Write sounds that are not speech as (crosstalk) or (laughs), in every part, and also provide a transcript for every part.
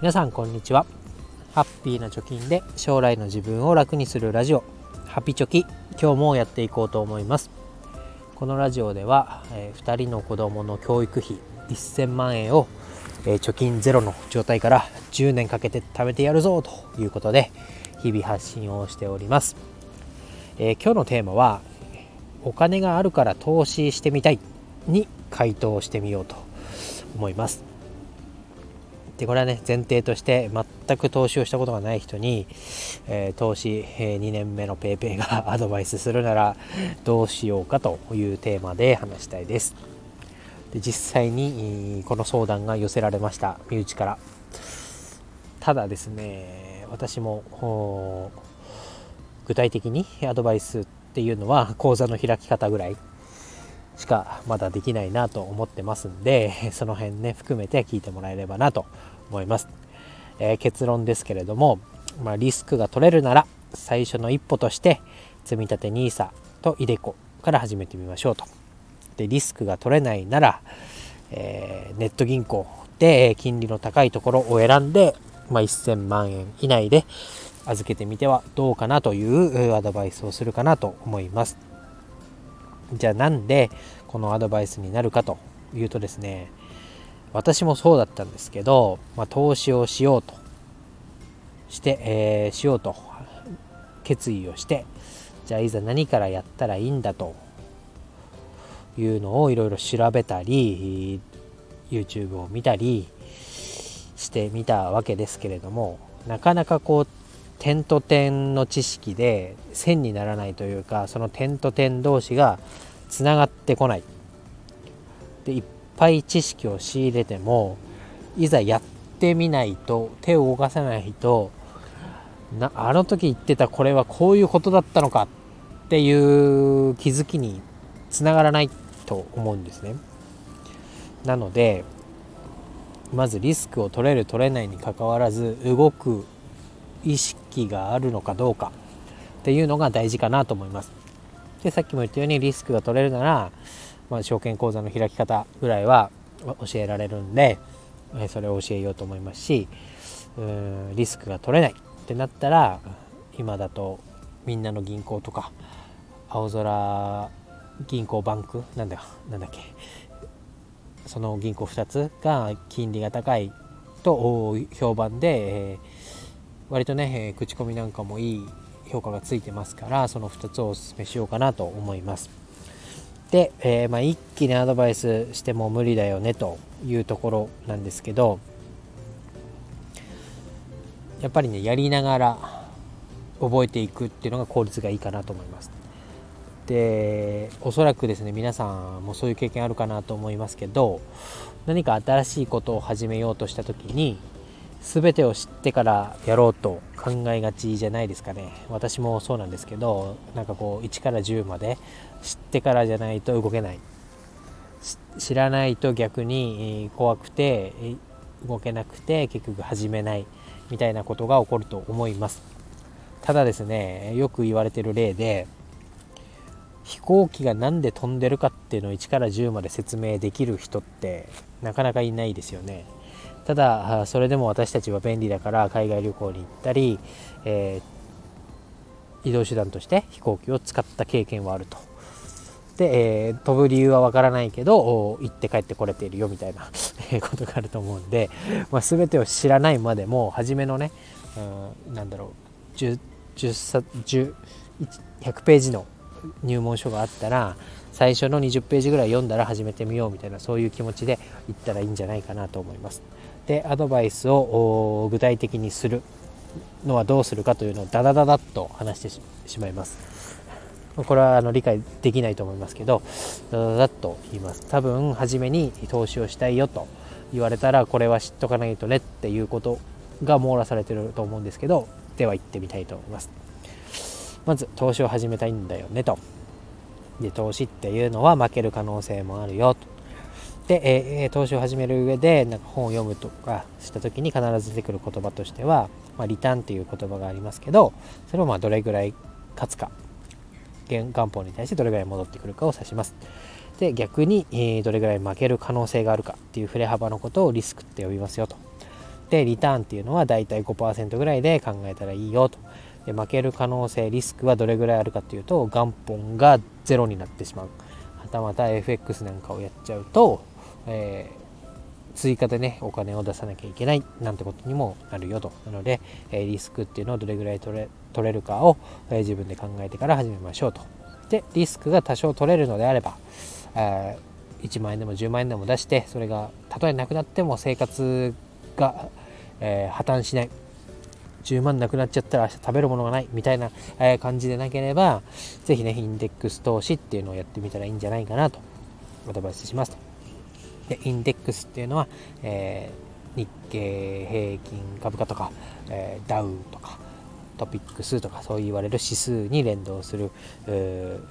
皆さんこんにちは。ハッピーな貯金で将来の自分を楽にするラジオ。ハピチョキ今日もやっていこうと思います。このラジオでは、えー、2人の子供の教育費1000万円を、えー、貯金ゼロの状態から10年かけて貯めてやるぞということで日々発信をしております、えー、今日のテーマはお金があるから投資してみたいに回答してみようと思います。でこれはね前提として全く投資をしたことがない人に、えー、投資、えー、2年目の PayPay が (laughs) アドバイスするならどうしようかというテーマで話したいです。で実際にこの相談が寄せられました。身内から。ただですね私も具体的にアドバイスっていうのは講座の開き方ぐらいしかまだできないなと思ってますんで (laughs) その辺ね含めて聞いてもらえればなと思います、えー、結論ですけれども、まあ、リスクが取れるなら最初の一歩として積立 NISA と iDeCo から始めてみましょうと。でリスクが取れないなら、えー、ネット銀行で金利の高いところを選んで、まあ、1000万円以内で預けてみてはどうかなというアドバイスをするかなと思います。じゃあなんでこのアドバイスになるかというとですね私もそうだったんですけど、まあ、投資をしようとして、えー、しようと決意をしてじゃあいざ何からやったらいいんだというのをいろいろ調べたり YouTube を見たりしてみたわけですけれどもなかなかこう点と点の知識で線にならないというかその点と点同士がつながってこない。でいっぱい知識を仕入れてもいざやってみないと手を動かさないとなあの時言ってたこれはこういうことだったのかっていう気づきにつながらないと思うんですね。なのでまずリスクを取れる取れないにかかわらず動く意識があるのかどうかっていうのが大事かなと思います。でさっきも言ったようにリスクが取れるなら、まあ、証券口座の開き方ぐらいは教えられるんでそれを教えようと思いますしうんリスクが取れないってなったら今だとみんなの銀行とか青空銀行バンクなんだなんだっけその銀行2つが金利が高いと評判で、えー割とね、えー、口コミなんかもいい評価がついてますからその2つをお勧めしようかなと思います。で、えー、まあ、一気にアドバイスしても無理だよねというところなんですけどやっぱりねやりながら覚えていくっていうのが効率がいいかなと思います。でおそらくですね皆さんもそういう経験あるかなと思いますけど何か新しいことを始めようとした時に全てを知ってからやろうと考えがちじゃないですかね。私もそうなんですけどなんかこう1から10まで知ってからじゃないと動けない。知らないと逆に怖くて動けなくて結局始めない。みたいなことが起こると思います。ただですねよく言われてる例で飛行機が何で飛んでるかっていうのを1から10まで説明できる人ってなかなかいないですよね。ただそれでも私たちは便利だから海外旅行に行ったり、えー、移動手段として飛行機を使った経験はあると。で、えー、飛ぶ理由はわからないけど行って帰ってこれているよみたいな (laughs) ことがあると思うんで、まあ、全てを知らないまでも初めのね、うん、なんだろう 10, 10 100ページの入門書があったら最初の20ページぐらい読んだら始めてみようみたいなそういう気持ちで行ったらいいんじゃないかなと思います。でアドバイスを具体的にするのはどうするかというのをダダダダッと話してしまいます。これはあの理解できないと思いますけどダダダッと言います。多分初めに投資をしたいよと言われたらこれは知っとかないとねっていうことが網羅されてると思うんですけどでは行ってみたいと思います。まず投資を始めたいんだよねと。で投資っていうのは負ける可能性もあるよと。で、えー、投資を始める上でなんか本を読むとかした時に必ず出てくる言葉としては、まあ、リターンっていう言葉がありますけどそれをまあどれぐらい勝つか元本に対してどれぐらい戻ってくるかを指します。で逆に、えー、どれぐらい負ける可能性があるかっていう振れ幅のことをリスクって呼びますよと。でリターンっていうのはだいたい5%ぐらいで考えたらいいよとで負ける可能性リスクはどれぐらいあるかっていうと元本がゼロになってしまうはたまた FX なんかをやっちゃうと、えー、追加でねお金を出さなきゃいけないなんてことにもなるよと。なので、えリスクっていうのをどれぐらい取れ取れるかを、え自分で考えてから始めましょうと。でリスクが多少取れるのであれば、えー、1万円でも10万円でも出してそれがたとえなくなっても生活が、えー、破綻しない。10万なくなっちゃったら明日食べるものがないみたいな、え感じでなければ是非ねインデックス投資っていうのをやってみたらいいんじゃないかなとアドバイスしますと。でインデックスっていうのは、えー、日経平均株価とか、えー、ダウとかトピックスとかそう言われる指数に連動する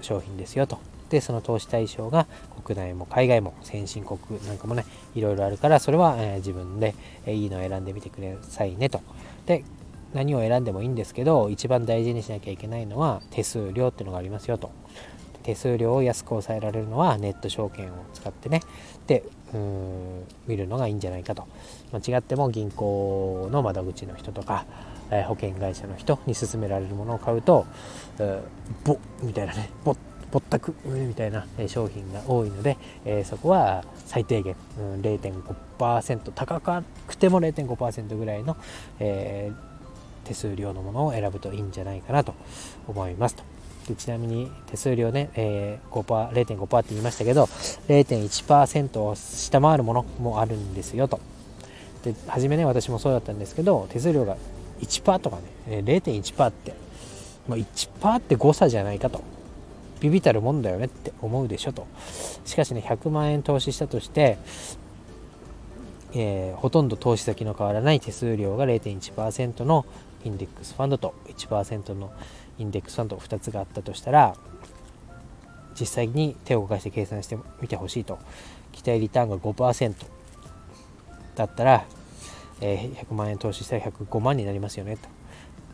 商品ですよと。でその投資対象が国内も海外も先進国なんかもねいろいろあるからそれは、えー、自分で、えいいのを選んでみてくださいねと。で何を選んでもいいんですけど一番大事にしなきゃいけないのは手数料っていうのがありますよと。手数料を安く抑えられるのはネット証券を使ってねでうん見るのがいいんじゃないかと間違っても銀行の窓口の人とか、えー、保険会社の人に勧められるものを買うと、えー、ボッみたいなねボッぼったくみたいな商品が多いので、えー、そこは最低限、うん、0.5%高くても0.5%ぐらいの、えー、手数料のものを選ぶといいんじゃないかなと思いますと。でちなみに手数料ね、えー、5%、0.5%って言いましたけど、0.1%を下回るものもあるんですよと。で、初めね、私もそうだったんですけど、手数料が1%とかね、0.1%って、まあ、1%って誤差じゃないかと。ビビたるもんだよねって思うでしょと。しかしね、100万円投資したとして、えー、ほとんど投資先の変わらない手数料が0.1%のインデックスファンドと1%のインデックスファンド2つがあったとしたら実際に手を動かして計算してみてほしいと。期待リターンが5%だったら、え、100万円投資したら105万になりますよねと。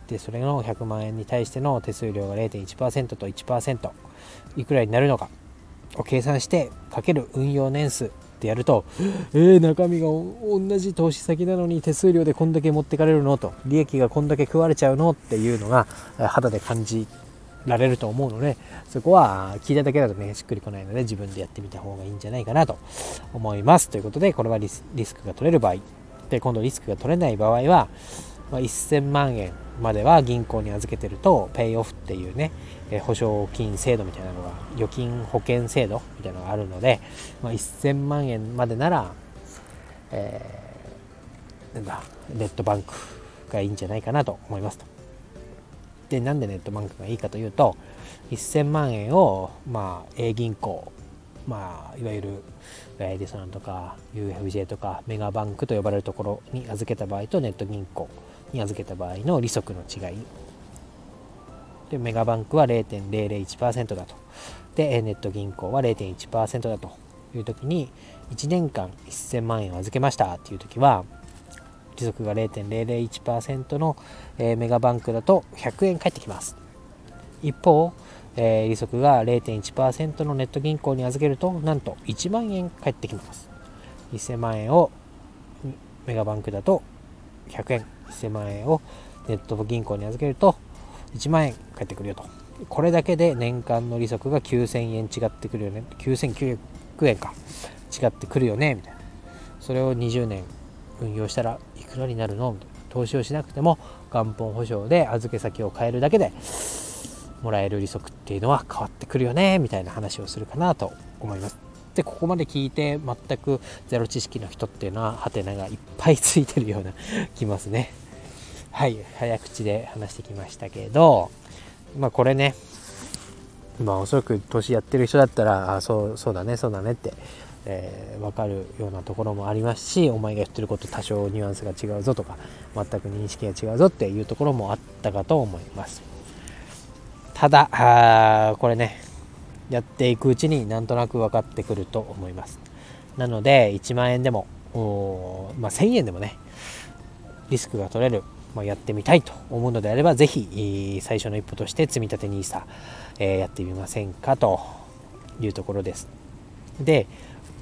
でそれの100万円に対しての手数料が0.1%と1%いくらになるのかを計算してかける運用年数ってやると、えー、中身が同じ投資先なのに手数料でこんだけ持ってかれるのと、利益がこんだけ食われちゃうのっていうのが肌で感じられると思うので、そこは聞いただけだとね、しっくりこないので自分でやってみた方がいいんじゃないかなと思います。ということで、これはリスクが取れる場合、で、今度リスクが取れない場合は、まあ、1000万円までは銀行に預けてるとペイオフっていうね、え保証金制度みたいなのが預金保険制度みたいなのがあるので、まあ、1000万円までなら、えー、なんだネットバンクがいいんじゃないかなと思いますと。でなんでネットバンクがいいかというと1000万円を、まあ、A 銀行まあ、いわゆるエディソンとか UFJ とかメガバンクと呼ばれるところに預けた場合とネット銀行に預けた場合の利息の違い。でメガバンクは0.001%だと。でネット銀行は0.1%だという時に1年間1000万円を預けましたっていう時は利息が0.001%の、えメガバンクだと100円返ってきます。一方、えー、利息が0.1%のネット銀行に預けるとなんと1万円返ってきます。1000万円をメガバンクだと100円1000万円をネット銀行に預けると1万円返ってくるよと。これだけで年間の利息が9000円違ってくるよね。9900円か。違ってくるよね。みたいな。それを20年運用したらいくらになるの？みたいな。投資をしなくても元本保証で預け先を変えるだけでもらえる利息っていうのは変わってくるよね。みたいな話をするかなと思います。でここまで聞いて全くゼロ知識の人っていうのはハテナがいっぱいついてるような気ますね。はい早口で話してきましたけどまあこれねまあおそらく年やってる人だったらあそうそうだねそうだねって、えー、分かるようなところもありますしお前が言ってること多少ニュアンスが違うぞとか全く認識が違うぞっていうところもあったかと思います。ただあこれねやっていくうちになんとなく分かってくると思いますなので1万円でもまあ、1000円でもねリスクが取れるまあ、やってみたいと思うのであれば、ぜひ最初の一歩として積み立て NISA、えー、やってみませんかというところです。で、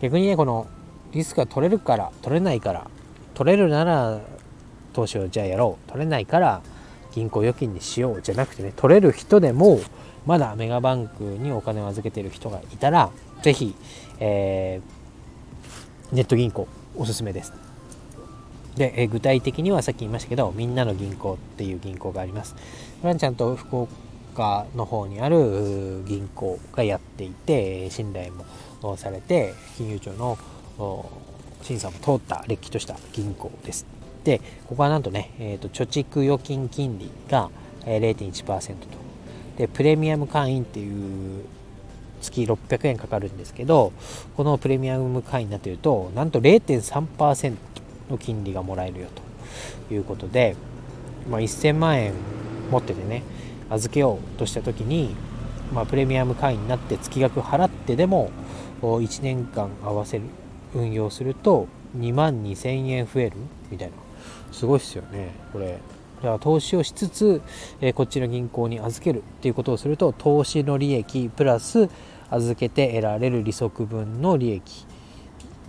逆にね、このリスクが取れるから、取れないから、取れるなら投資をじゃあやろう取れないから銀行預金にしようじゃなくてね取れる人でもまだメガバンクにお金を預けている人がいたら是非、えー、ネット銀行おすすめです。で、え具体的にはさっき言いましたけどみんなの銀行っていう銀行があります。これはちゃんと福岡の方にある銀行がやっていて信頼もされて金融庁の審査も通ったれっきとした銀行です。でここはなんとね、えーと、貯蓄預金金利が0.1%とでプレミアム会員っていう月600円かかるんですけどこのプレミアム会員になっているとなんと0.3%の金利がもらえるよということで、まあ、1000万円持っててね預けようとした時に、まあ、プレミアム会員になって月額払ってでも1年間合わせる運用すると2万2000円増えるみたいな。すごいっすよねこれ。だから投資をしつつ、え、こっちの銀行に預けるっていうことをすると投資の利益プラス預けて得られる利息分の利益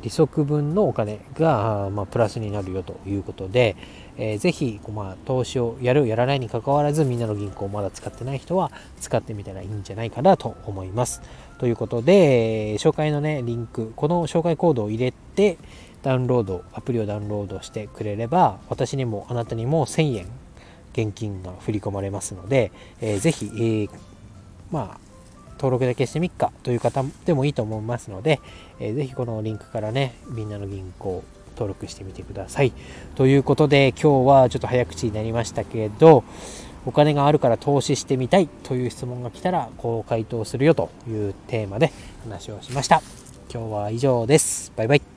利息分のお金が、まあ、プラスになるよということで、えー、ぜひ、まあ、投資をやるやらないにかかわらずみんなの銀行をまだ使ってない人は使ってみたらいいんじゃないかなと思います。ということで、紹介のねリンクこの紹介コードを入れてダウンロードアプリをダウンロードしてくれれば私にもあなたにも1000円現金が振り込まれますので、えー、ぜひ、えー、まあ登録だけしてみっかという方でもいいと思いますので、えー、ぜひこのリンクからね、みんなの銀行登録してみてください。ということで、今日はちょっと早口になりましたけど、お金があるから投資してみたいという質問が来たら、こう回答するよというテーマで話をしました。今日は以上です。バイバイ。